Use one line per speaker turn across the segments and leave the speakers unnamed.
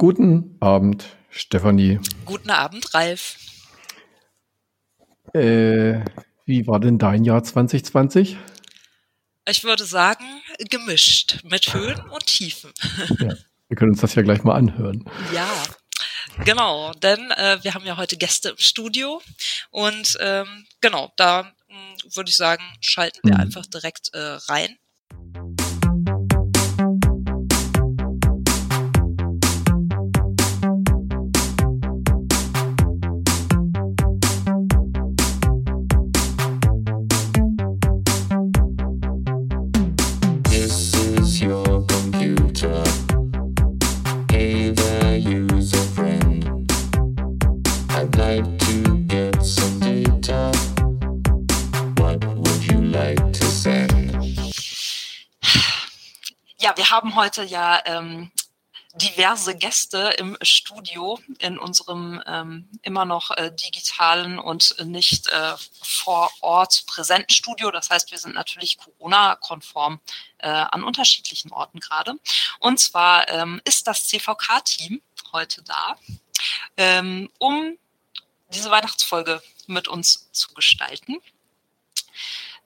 Guten Abend, Stefanie.
Guten Abend, Ralf.
Äh, wie war denn dein Jahr 2020?
Ich würde sagen, gemischt mit Höhen und Tiefen.
Ja, wir können uns das ja gleich mal anhören.
Ja, genau, denn äh, wir haben ja heute Gäste im Studio und ähm, genau, da hm, würde ich sagen, schalten wir mhm. einfach direkt äh, rein. Wir haben heute ja ähm, diverse Gäste im Studio in unserem ähm, immer noch äh, digitalen und nicht äh, vor Ort präsenten Studio. Das heißt, wir sind natürlich Corona-konform äh, an unterschiedlichen Orten gerade. Und zwar ähm, ist das CVK-Team heute da, ähm, um diese Weihnachtsfolge mit uns zu gestalten.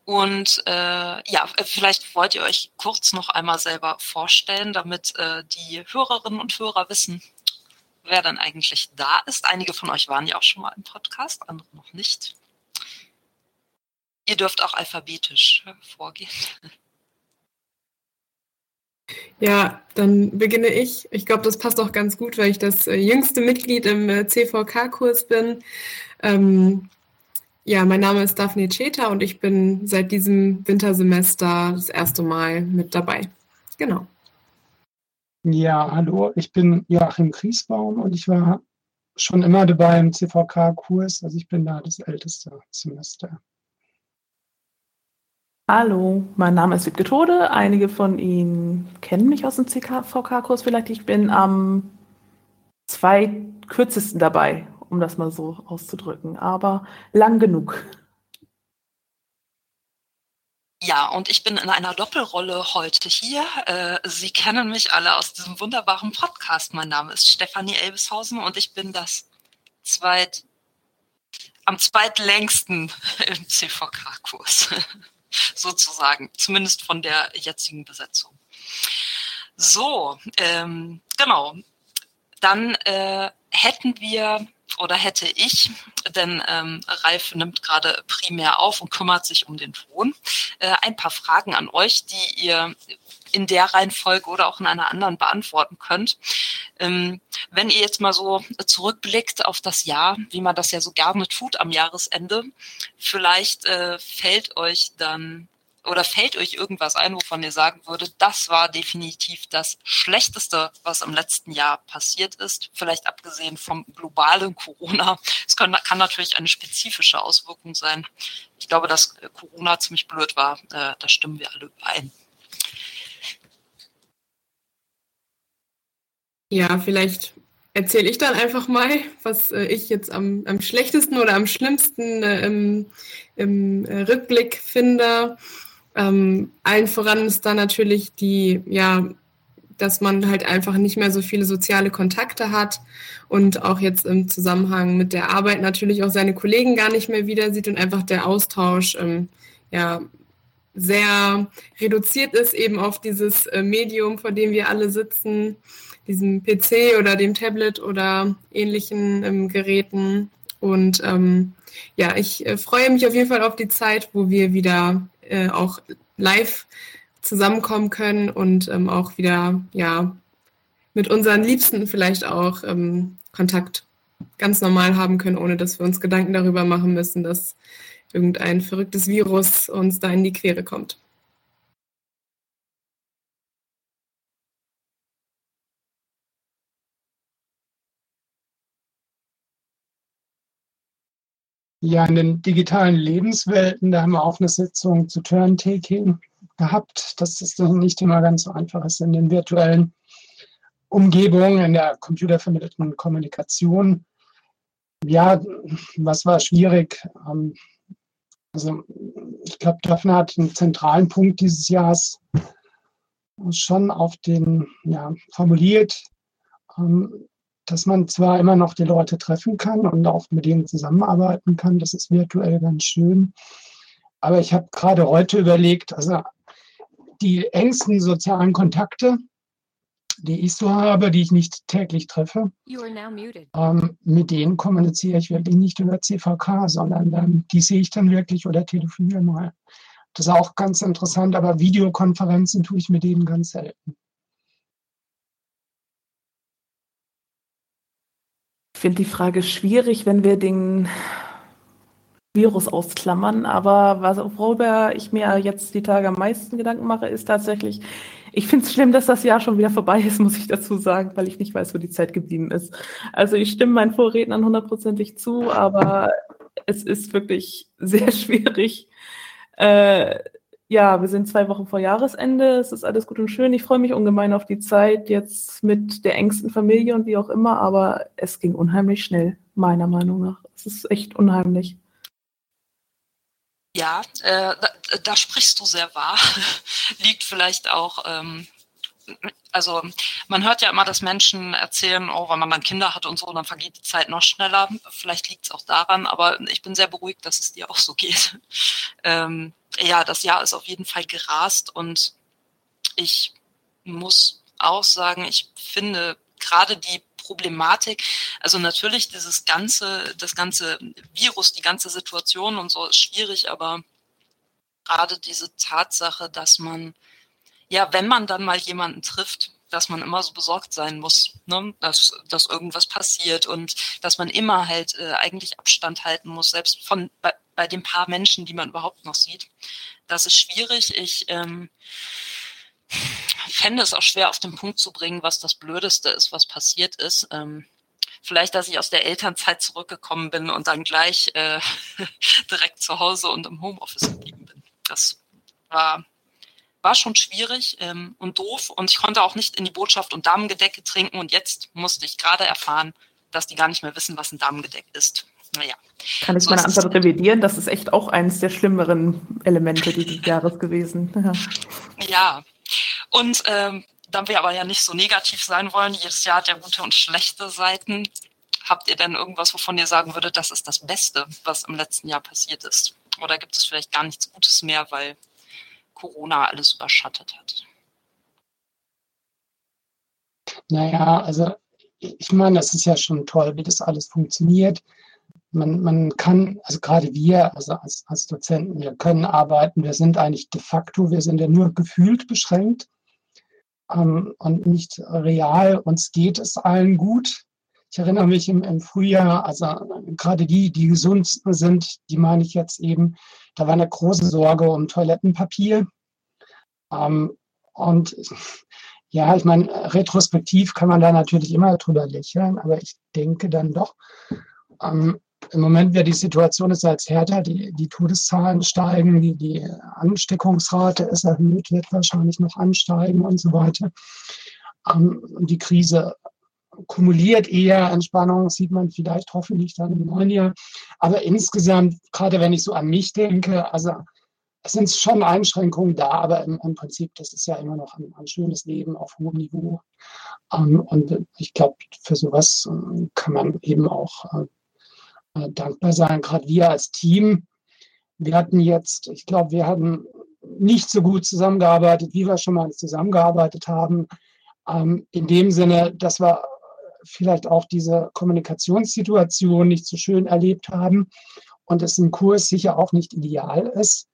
Und äh, ja, vielleicht wollt ihr euch kurz noch einmal selber vorstellen, damit äh, die Hörerinnen und Hörer wissen, wer dann eigentlich da ist. Einige von euch waren ja auch schon mal im Podcast, andere noch nicht. Ihr dürft auch alphabetisch vorgehen.
Ja, dann beginne ich. Ich glaube, das passt auch ganz gut, weil ich das äh, jüngste Mitglied im äh, CVK-Kurs bin. Ähm, ja, mein Name ist Daphne Cheta und ich bin seit diesem Wintersemester das erste Mal mit dabei. Genau.
Ja, hallo, ich bin Joachim Griesbaum und ich war schon immer dabei im CVK-Kurs, also ich bin da das älteste Semester.
Hallo, mein Name ist Wiebke Tode. Einige von Ihnen kennen mich aus dem CVK-Kurs vielleicht. Ich bin am zweitkürzesten dabei um das mal so auszudrücken, aber lang genug.
Ja, und ich bin in einer Doppelrolle heute hier. Äh, Sie kennen mich alle aus diesem wunderbaren Podcast. Mein Name ist Stefanie Elbeshausen und ich bin das zweit, am zweitlängsten im CVK-Kurs, sozusagen, zumindest von der jetzigen Besetzung. So, ähm, genau. Dann äh, hätten wir oder hätte ich, denn ähm, Ralf nimmt gerade primär auf und kümmert sich um den Ton, äh, ein paar Fragen an euch, die ihr in der Reihenfolge oder auch in einer anderen beantworten könnt. Ähm, wenn ihr jetzt mal so zurückblickt auf das Jahr, wie man das ja so gerne tut am Jahresende, vielleicht äh, fällt euch dann oder fällt euch irgendwas ein, wovon ihr sagen würdet, das war definitiv das Schlechteste, was im letzten Jahr passiert ist? Vielleicht abgesehen vom globalen Corona. Es kann, kann natürlich eine spezifische Auswirkung sein. Ich glaube, dass Corona ziemlich blöd war. Äh, da stimmen wir alle überein.
Ja, vielleicht erzähle ich dann einfach mal, was äh, ich jetzt am, am schlechtesten oder am schlimmsten äh, im, im äh, Rückblick finde. Ähm, allen voran ist da natürlich die, ja, dass man halt einfach nicht mehr so viele soziale Kontakte hat und auch jetzt im Zusammenhang mit der Arbeit natürlich auch seine Kollegen gar nicht mehr wieder sieht und einfach der Austausch ähm, ja sehr reduziert ist eben auf dieses äh, Medium, vor dem wir alle sitzen, diesem PC oder dem Tablet oder ähnlichen ähm, Geräten. Und ähm, ja, ich äh, freue mich auf jeden Fall auf die Zeit, wo wir wieder äh, auch live zusammenkommen können und ähm, auch wieder ja mit unseren Liebsten vielleicht auch ähm, Kontakt ganz normal haben können, ohne dass wir uns Gedanken darüber machen müssen, dass irgendein verrücktes Virus uns da in die Quere kommt.
Ja, in den digitalen Lebenswelten, da haben wir auch eine Sitzung zu Turn-Taking gehabt. Das ist nicht immer ganz so einfach ist in den virtuellen Umgebungen, in der computervermittelten Kommunikation. Ja, was war schwierig? Ähm, also ich glaube, Daphne hat einen zentralen Punkt dieses Jahres schon auf den, ja, formuliert. Ähm, dass man zwar immer noch die Leute treffen kann und auch mit denen zusammenarbeiten kann, das ist virtuell ganz schön. Aber ich habe gerade heute überlegt, also die engsten sozialen Kontakte, die ich so habe, die ich nicht täglich treffe, ähm, mit denen kommuniziere ich wirklich nicht über CVK, sondern dann, die sehe ich dann wirklich oder telefoniere mal. Das ist auch ganz interessant, aber Videokonferenzen tue ich mit denen ganz selten.
Finde die Frage schwierig, wenn wir den Virus ausklammern, aber was, worüber ich mir jetzt die Tage am meisten Gedanken mache, ist tatsächlich, ich finde es schlimm, dass das Jahr schon wieder vorbei ist, muss ich dazu sagen, weil ich nicht weiß, wo die Zeit geblieben ist. Also ich stimme meinen Vorrednern hundertprozentig zu, aber es ist wirklich sehr schwierig, äh, ja, wir sind zwei Wochen vor Jahresende. Es ist alles gut und schön. Ich freue mich ungemein auf die Zeit jetzt mit der engsten Familie und wie auch immer, aber es ging unheimlich schnell, meiner Meinung nach. Es ist echt unheimlich.
Ja, äh, da, da, sprichst du sehr wahr. Liegt vielleicht auch ähm, also man hört ja immer, dass Menschen erzählen, oh, wenn man dann Kinder hat und so, dann vergeht die Zeit noch schneller. Vielleicht liegt es auch daran, aber ich bin sehr beruhigt, dass es dir auch so geht. Ähm, ja, das Jahr ist auf jeden Fall gerast und ich muss auch sagen, ich finde gerade die Problematik, also natürlich dieses ganze, das ganze Virus, die ganze Situation und so ist schwierig, aber gerade diese Tatsache, dass man ja, wenn man dann mal jemanden trifft, dass man immer so besorgt sein muss, ne? dass, dass irgendwas passiert und dass man immer halt äh, eigentlich Abstand halten muss, selbst von bei, den paar Menschen, die man überhaupt noch sieht. Das ist schwierig. Ich ähm, fände es auch schwer auf den Punkt zu bringen, was das Blödeste ist, was passiert ist. Ähm, vielleicht, dass ich aus der Elternzeit zurückgekommen bin und dann gleich äh, direkt zu Hause und im Homeoffice geblieben bin. Das war war schon schwierig ähm, und doof und ich konnte auch nicht in die Botschaft und Damengedecke trinken und jetzt musste ich gerade erfahren, dass die gar nicht mehr wissen, was ein Damengedeck ist. Naja.
Kann ich meine Antwort revidieren? Das ist echt auch eines der schlimmeren Elemente dieses Jahres gewesen.
Ja, ja. und ähm, da wir aber ja nicht so negativ sein wollen, jedes Jahr hat ja gute und schlechte Seiten. Habt ihr denn irgendwas, wovon ihr sagen würdet, das ist das Beste, was im letzten Jahr passiert ist? Oder gibt es vielleicht gar nichts Gutes mehr, weil Corona alles überschattet hat?
Naja, also ich meine, das ist ja schon toll, wie das alles funktioniert. Man, man kann, also gerade wir, also als, als Dozenten, wir können arbeiten, wir sind eigentlich de facto, wir sind ja nur gefühlt beschränkt ähm, und nicht real. Uns geht es allen gut. Ich erinnere mich im, im Frühjahr, also gerade die, die gesund sind, die meine ich jetzt eben, da war eine große Sorge um Toilettenpapier. Ähm, und ja, ich meine, retrospektiv kann man da natürlich immer drüber lächeln, aber ich denke dann doch, ähm, im Moment wäre die Situation ist als härter, die, die Todeszahlen steigen, die, die Ansteckungsrate ist erhöht, wird wahrscheinlich noch ansteigen und so weiter. Ähm, die Krise kumuliert eher Entspannung, sieht man vielleicht hoffentlich dann im neuen Jahr. Aber insgesamt, gerade wenn ich so an mich denke, also es sind schon Einschränkungen da, aber im, im, Prinzip, das ist ja immer noch ein, ein schönes Leben auf hohem Niveau. Ähm, und ich glaube, für sowas äh, kann man eben auch äh, äh, dankbar sein. Gerade wir als Team, wir hatten jetzt, ich glaube, wir hatten nicht so gut zusammengearbeitet, wie wir schon mal zusammengearbeitet haben. Ähm, in dem Sinne, dass wir vielleicht auch diese Kommunikationssituation nicht so schön erlebt haben und es im Kurs sicher auch nicht ideal ist.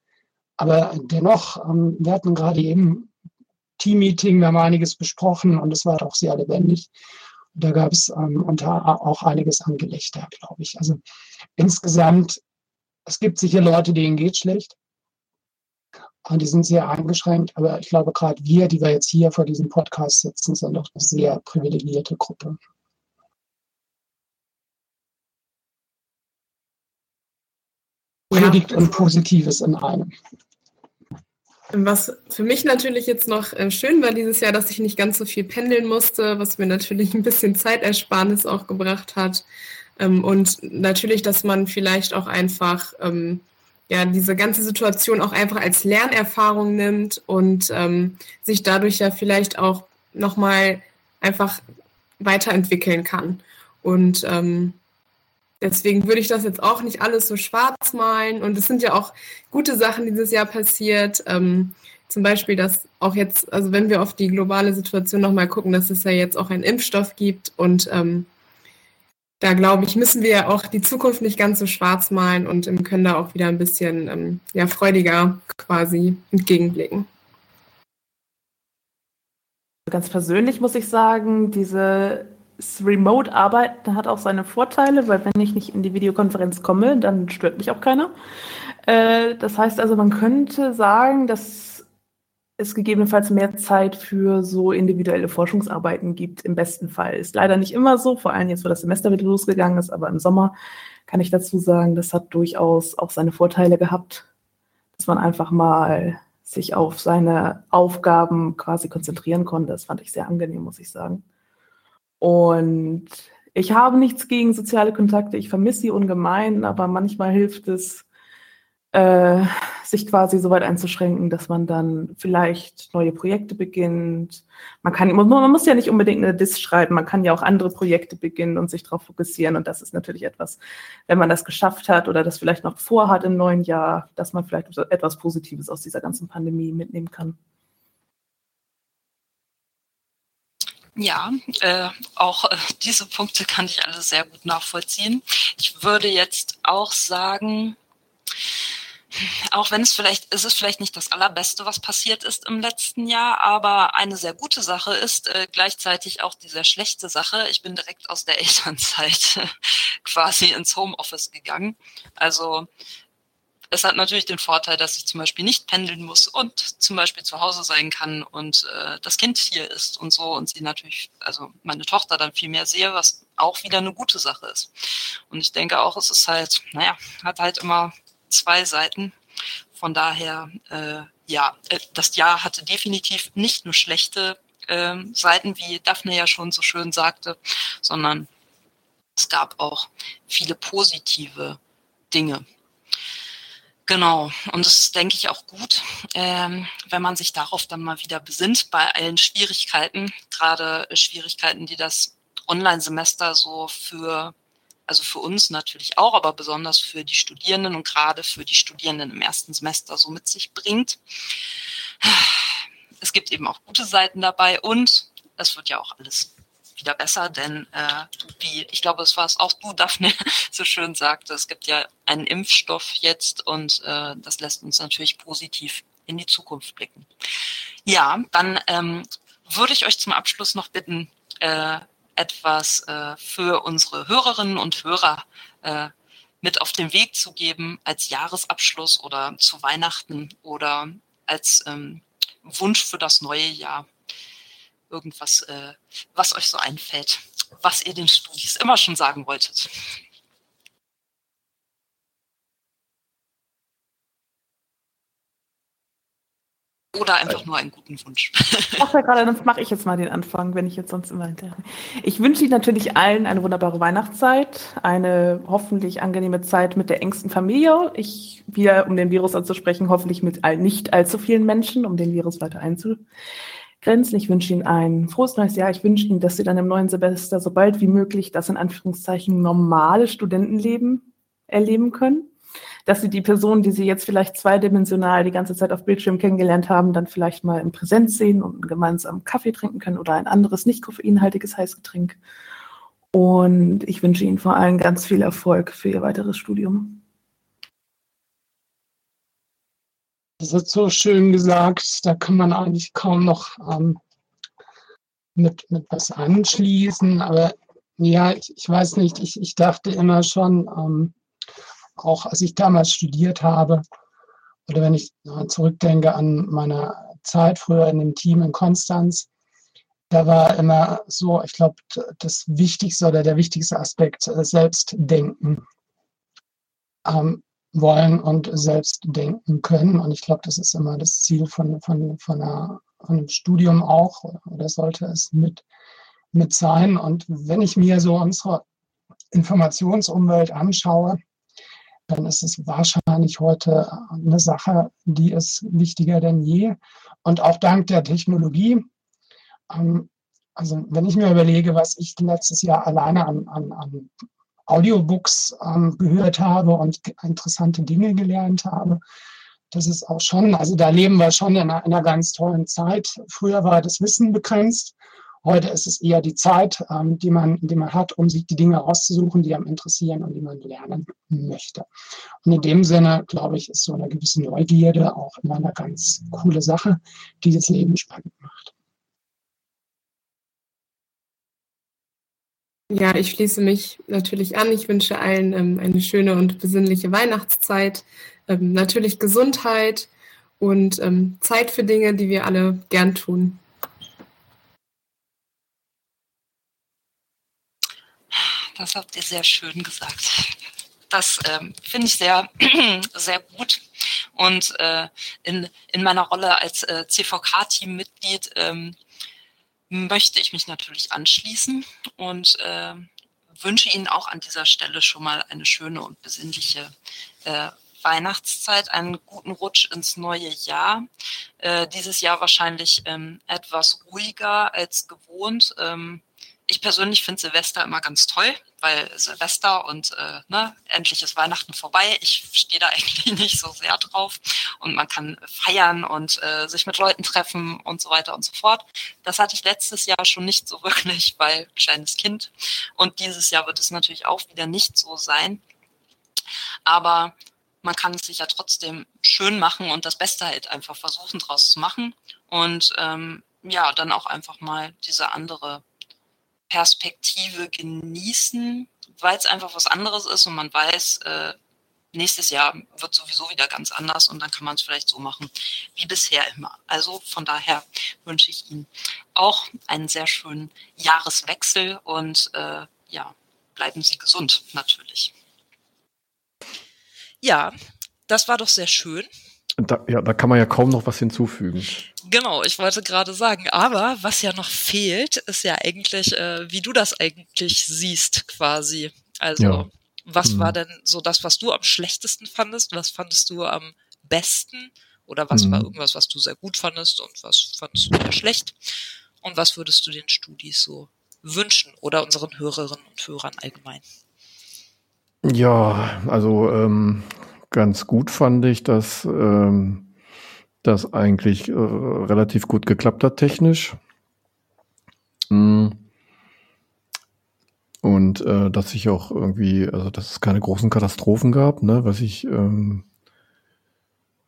Aber dennoch, ähm, wir hatten gerade eben Team-Meeting, wir haben einiges besprochen und es war doch sehr lebendig. Da gab es ähm, unter auch einiges an Gelächter, glaube ich. Also insgesamt, es gibt sicher Leute, denen geht schlecht. Und die sind sehr eingeschränkt, aber ich glaube, gerade wir, die wir jetzt hier vor diesem Podcast sitzen, sind doch eine sehr privilegierte Gruppe. Predigt und Positives in einem.
Was für mich natürlich jetzt noch äh, schön war dieses Jahr, dass ich nicht ganz so viel pendeln musste, was mir natürlich ein bisschen Zeitersparnis auch gebracht hat. Ähm, und natürlich, dass man vielleicht auch einfach ähm, ja, diese ganze Situation auch einfach als Lernerfahrung nimmt und ähm, sich dadurch ja vielleicht auch nochmal einfach weiterentwickeln kann. Und ähm, deswegen würde ich das jetzt auch nicht alles so schwarz malen. Und es sind ja auch gute Sachen dieses Jahr passiert. Ähm, zum Beispiel, dass auch jetzt, also wenn wir auf die globale Situation nochmal gucken, dass es ja jetzt auch einen Impfstoff gibt und ähm, da glaube ich, müssen wir auch die Zukunft nicht ganz so schwarz malen und können da auch wieder ein bisschen ähm, ja, freudiger quasi entgegenblicken.
Ganz persönlich muss ich sagen, diese Remote-Arbeiten hat auch seine Vorteile, weil wenn ich nicht in die Videokonferenz komme, dann stört mich auch keiner. Äh, das heißt also, man könnte sagen, dass es gegebenenfalls mehr Zeit für so individuelle Forschungsarbeiten gibt, im besten Fall. Ist leider nicht immer so, vor allem jetzt, wo das Semester wieder losgegangen ist, aber im Sommer kann ich dazu sagen, das hat durchaus auch seine Vorteile gehabt, dass man einfach mal sich auf seine Aufgaben quasi konzentrieren konnte. Das fand ich sehr angenehm, muss ich sagen. Und ich habe nichts gegen soziale Kontakte, ich vermisse sie ungemein, aber manchmal hilft es, äh, sich quasi so weit einzuschränken, dass man dann vielleicht neue Projekte beginnt. Man kann, man muss ja nicht unbedingt eine Diss schreiben, man kann ja auch andere Projekte beginnen und sich darauf fokussieren. Und das ist natürlich etwas, wenn man das geschafft hat oder das vielleicht noch vorhat im neuen Jahr, dass man vielleicht etwas Positives aus dieser ganzen Pandemie mitnehmen kann.
Ja, äh, auch äh, diese Punkte kann ich alle sehr gut nachvollziehen. Ich würde jetzt auch sagen, auch wenn es vielleicht, ist es vielleicht nicht das Allerbeste, was passiert ist im letzten Jahr, aber eine sehr gute Sache ist äh, gleichzeitig auch die sehr schlechte Sache. Ich bin direkt aus der Elternzeit quasi ins Homeoffice gegangen. Also es hat natürlich den Vorteil, dass ich zum Beispiel nicht pendeln muss und zum Beispiel zu Hause sein kann und äh, das Kind hier ist und so und sie natürlich, also meine Tochter dann viel mehr sehe, was auch wieder eine gute Sache ist. Und ich denke auch, es ist halt, naja, hat halt immer zwei Seiten. Von daher, äh, ja, äh, das Jahr hatte definitiv nicht nur schlechte äh, Seiten, wie Daphne ja schon so schön sagte, sondern es gab auch viele positive Dinge. Genau, und das ist, denke ich, auch gut, ähm, wenn man sich darauf dann mal wieder besinnt bei allen Schwierigkeiten, gerade Schwierigkeiten, die das Online-Semester so für also für uns natürlich auch, aber besonders für die Studierenden und gerade für die Studierenden im ersten Semester so mit sich bringt. Es gibt eben auch gute Seiten dabei und es wird ja auch alles wieder besser, denn äh, wie ich glaube, es war es auch du, Daphne, so schön sagte, es gibt ja einen Impfstoff jetzt und äh, das lässt uns natürlich positiv in die Zukunft blicken. Ja, dann ähm, würde ich euch zum Abschluss noch bitten, äh, etwas äh, für unsere Hörerinnen und Hörer äh, mit auf den Weg zu geben als Jahresabschluss oder zu Weihnachten oder als ähm, Wunsch für das neue Jahr. Irgendwas, äh, was euch so einfällt, was ihr den Studis immer schon sagen wolltet. Oder einfach nur einen guten Wunsch.
Ich dachte gerade, sonst mache ich jetzt mal den Anfang, wenn ich jetzt sonst immer hinterher. Ich wünsche Ihnen natürlich allen eine wunderbare Weihnachtszeit, eine hoffentlich angenehme Zeit mit der engsten Familie. Ich, wieder, um den Virus anzusprechen, hoffentlich mit all, nicht allzu vielen Menschen, um den Virus weiter einzugrenzen. Ich wünsche Ihnen ein frohes neues Jahr. Ich wünsche Ihnen, dass Sie dann im neuen Semester so bald wie möglich das in Anführungszeichen normale Studentenleben erleben können dass sie die Person, die sie jetzt vielleicht zweidimensional die ganze Zeit auf Bildschirm kennengelernt haben, dann vielleicht mal in Präsenz sehen und gemeinsam Kaffee trinken können oder ein anderes nicht koffeinhaltiges Heißgetränk. Und ich wünsche Ihnen vor allem ganz viel Erfolg für Ihr weiteres Studium.
Das ist so schön gesagt, da kann man eigentlich kaum noch ähm, mit, mit was anschließen. Aber ja, ich, ich weiß nicht, ich, ich dachte immer schon, ähm, auch als ich damals studiert habe oder wenn ich zurückdenke an meine Zeit früher in dem Team in Konstanz, da war immer so, ich glaube, das Wichtigste oder der wichtigste Aspekt, äh, Selbstdenken ähm, wollen und selbst denken können. Und ich glaube, das ist immer das Ziel von, von, von, einer, von einem Studium auch, oder sollte es mit, mit sein. Und wenn ich mir so unsere Informationsumwelt anschaue, dann ist es wahrscheinlich heute eine Sache, die ist wichtiger denn je. Und auch dank der Technologie ähm, Also wenn ich mir überlege, was ich letztes Jahr alleine an, an, an Audiobooks ähm, gehört habe und interessante Dinge gelernt habe, das ist auch schon, also da leben wir schon in einer, in einer ganz tollen Zeit. Früher war das Wissen begrenzt. Heute ist es eher die Zeit, ähm, die, man, die man hat, um sich die Dinge rauszusuchen, die einem interessieren und die man lernen möchte. Und in dem Sinne, glaube ich, ist so eine gewisse Neugierde auch immer eine ganz coole Sache, die das Leben spannend
Ja, ich schließe mich natürlich an. Ich wünsche allen ähm, eine schöne und besinnliche Weihnachtszeit, ähm, natürlich Gesundheit und ähm, Zeit für Dinge, die wir alle gern tun.
Das habt ihr sehr schön gesagt. Das ähm, finde ich sehr, sehr gut. Und äh, in, in meiner Rolle als äh, CVK-Teammitglied ähm, möchte ich mich natürlich anschließen und äh, wünsche Ihnen auch an dieser Stelle schon mal eine schöne und besinnliche äh, Weihnachtszeit, einen guten Rutsch ins neue Jahr. Äh, dieses Jahr wahrscheinlich ähm, etwas ruhiger als gewohnt. Ähm, ich persönlich finde Silvester immer ganz toll, weil Silvester und äh, ne, endlich ist Weihnachten vorbei. Ich stehe da eigentlich nicht so sehr drauf und man kann feiern und äh, sich mit Leuten treffen und so weiter und so fort. Das hatte ich letztes Jahr schon nicht so wirklich, weil kleines Kind. Und dieses Jahr wird es natürlich auch wieder nicht so sein. Aber man kann es sich ja trotzdem schön machen und das Beste halt einfach versuchen draus zu machen und ähm, ja, dann auch einfach mal diese andere Perspektive genießen, weil es einfach was anderes ist und man weiß, äh, nächstes Jahr wird sowieso wieder ganz anders und dann kann man es vielleicht so machen wie bisher immer. Also von daher wünsche ich Ihnen auch einen sehr schönen Jahreswechsel und äh, ja, bleiben Sie gesund natürlich. Ja, das war doch sehr schön.
Da, ja, da kann man ja kaum noch was hinzufügen.
Genau, ich wollte gerade sagen, aber was ja noch fehlt, ist ja eigentlich, äh, wie du das eigentlich siehst, quasi. Also, ja. was mhm. war denn so das, was du am schlechtesten fandest? Was fandest du am besten? Oder was mhm. war irgendwas, was du sehr gut fandest und was fandest du eher schlecht? Und was würdest du den Studis so wünschen oder unseren Hörerinnen und Hörern allgemein?
Ja, also ähm, ganz gut fand ich, dass ähm, das eigentlich äh, relativ gut geklappt hat technisch. Mm. Und äh, dass ich auch irgendwie, also dass es keine großen Katastrophen gab, ne? Was ich ähm,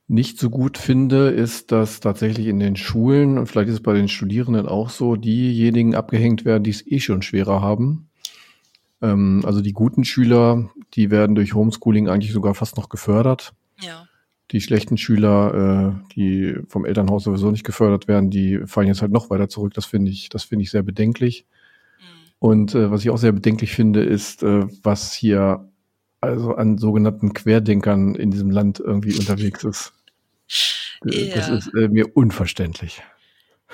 nicht so gut finde, ist, dass tatsächlich in den Schulen, und vielleicht ist es bei den Studierenden auch so, diejenigen abgehängt werden, die es eh schon schwerer haben. Ähm, also die guten Schüler, die werden durch Homeschooling eigentlich sogar fast noch gefördert. Ja. Die schlechten Schüler, äh, die vom Elternhaus sowieso nicht gefördert werden, die fallen jetzt halt noch weiter zurück. Das finde ich, das finde ich sehr bedenklich. Mhm. Und äh, was ich auch sehr bedenklich finde, ist, äh, was hier also an sogenannten Querdenkern in diesem Land irgendwie unterwegs ist. Yeah. Das ist äh, mir unverständlich.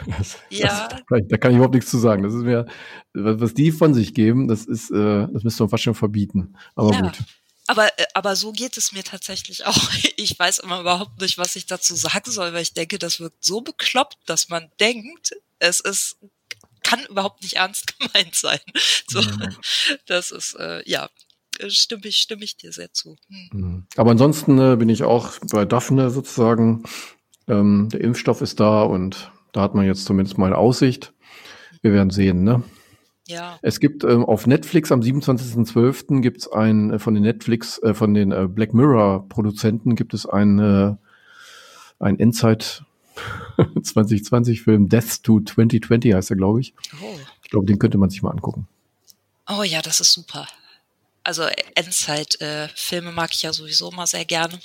Das, ja. Das, da kann ich überhaupt nichts zu sagen. Das ist mir, was die von sich geben, das ist, äh, das müsste man fast schon verbieten. Aber ja. gut.
Aber, äh, aber so geht es mir tatsächlich auch. Ich weiß immer überhaupt nicht, was ich dazu sagen soll, weil ich denke, das wirkt so bekloppt, dass man denkt, es ist, kann überhaupt nicht ernst gemeint sein. So, mhm. das ist, äh, ja, stimme ich, stimme ich dir sehr zu. Hm.
Mhm. Aber ansonsten äh, bin ich auch bei Daphne sozusagen. Ähm, der Impfstoff ist da und da hat man jetzt zumindest mal Aussicht. Wir werden sehen, ne? Ja. Es gibt ähm, auf Netflix am 27.12. gibt es ein äh, von den Netflix, äh, von den äh, Black Mirror Produzenten gibt es ein, äh, ein Endzeit 2020 Film Death to 2020 heißt er, glaube ich. Oh. Ich glaube, den könnte man sich mal angucken.
Oh ja, das ist super. Also Endzeit-Filme äh, mag ich ja sowieso mal sehr gerne,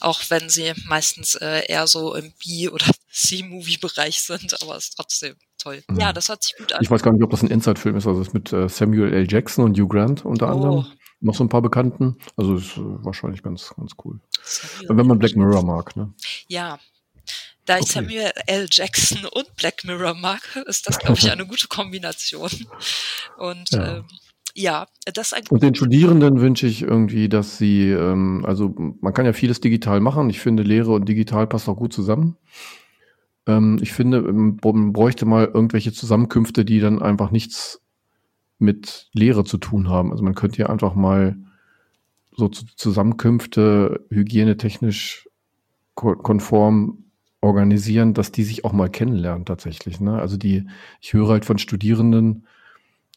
auch wenn sie meistens äh, eher so im B- oder C-Movie-Bereich sind, aber es ist trotzdem toll. Mhm. Ja, das hört sich gut an.
Ich weiß gar nicht, ob das ein Endzeit-Film ist. Also es ist mit äh, Samuel L. Jackson und Hugh Grant unter oh. anderem. Noch so ein paar Bekannten. Also ist äh, wahrscheinlich ganz, ganz cool. Samuel wenn man Black Mirror mag, ne?
Ja, da ich okay. Samuel L. Jackson und Black Mirror mag, ist das, glaube ich, eine gute Kombination. Und ja. ähm, ja, das ist
Und den Studierenden wünsche ich irgendwie, dass sie, ähm, also man kann ja vieles digital machen. Ich finde, Lehre und digital passt auch gut zusammen. Ähm, ich finde, ähm, man bräuchte mal irgendwelche Zusammenkünfte, die dann einfach nichts mit Lehre zu tun haben. Also man könnte ja einfach mal so Zusammenkünfte hygienetechnisch konform organisieren, dass die sich auch mal kennenlernen tatsächlich. Ne? Also die, ich höre halt von Studierenden,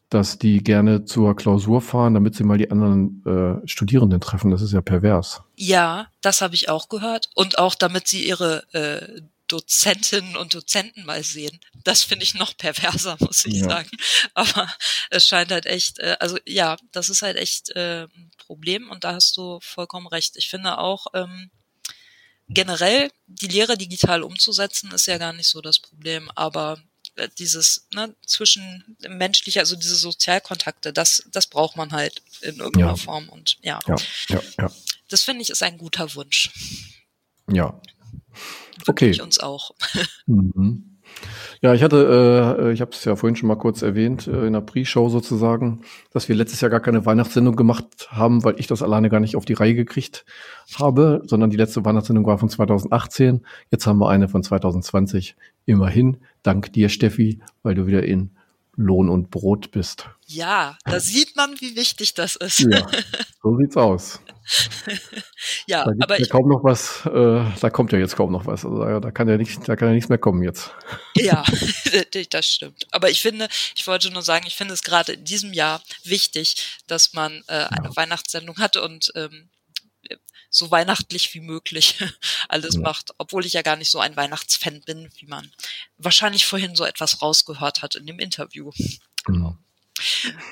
dass die gerne zur Klausur fahren, damit sie mal die anderen äh, Studierenden treffen. Das ist ja pervers.
Ja, das habe ich auch gehört. Und auch damit sie ihre äh, Dozentinnen und Dozenten mal sehen. Das finde ich noch perverser, muss ich ja. sagen. Aber es scheint halt echt, äh, also ja, das ist halt echt äh, ein Problem und da hast du vollkommen recht. Ich finde auch, ähm, generell die Lehre digital umzusetzen, ist ja gar nicht so das Problem, aber äh, dieses ne, zwischen menschliche, also diese Sozialkontakte, das, das braucht man halt in irgendeiner ja. Form und ja.
ja, ja, ja.
Das finde ich ist ein guter Wunsch.
Ja.
Okay. uns auch.
Mhm. Ja, ich hatte, äh, ich habe es ja vorhin schon mal kurz erwähnt, äh, in der Pre-Show sozusagen, dass wir letztes Jahr gar keine Weihnachtssendung gemacht haben, weil ich das alleine gar nicht auf die Reihe gekriegt habe, sondern die letzte Weihnachtssendung war von 2018. Jetzt haben wir eine von 2020. Immerhin, dank dir, Steffi, weil du wieder in Lohn und Brot bist.
Ja, da sieht man, wie wichtig das ist.
Ja, so sieht's aus.
ja,
da
aber
ja
ich,
kaum noch was, äh, da kommt ja jetzt kaum noch was. Also da, da kann ja nichts, da kann ja nichts mehr kommen jetzt.
Ja, das stimmt. Aber ich finde, ich wollte nur sagen, ich finde es gerade in diesem Jahr wichtig, dass man äh, eine ja. Weihnachtssendung hat und ähm, so weihnachtlich wie möglich alles ja. macht, obwohl ich ja gar nicht so ein Weihnachtsfan bin, wie man wahrscheinlich vorhin so etwas rausgehört hat in dem Interview.
Genau.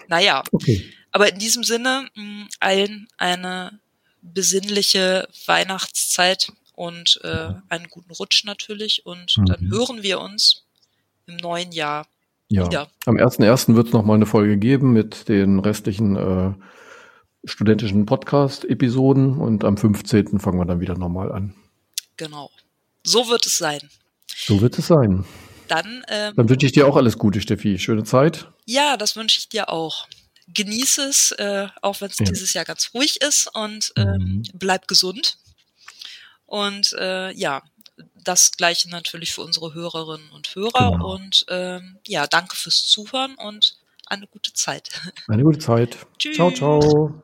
Naja,
okay.
Aber in diesem Sinne mh, allen eine besinnliche Weihnachtszeit und äh, einen guten Rutsch natürlich. Und mhm. dann hören wir uns im neuen Jahr
ja.
wieder.
Am 1.1. wird es nochmal eine Folge geben mit den restlichen äh, studentischen Podcast-Episoden und am 15. fangen wir dann wieder nochmal an.
Genau. So wird es sein.
So wird es sein.
Dann, ähm,
dann wünsche ich dir auch alles Gute, Steffi. Schöne Zeit.
Ja, das wünsche ich dir auch genieße es, äh, auch wenn es ja. dieses Jahr ganz ruhig ist und äh, mhm. bleib gesund. Und äh, ja, das gleiche natürlich für unsere Hörerinnen und Hörer. Genau. Und ähm, ja, danke fürs Zuhören und eine gute Zeit.
Eine gute Zeit. Tschüss. Ciao, ciao.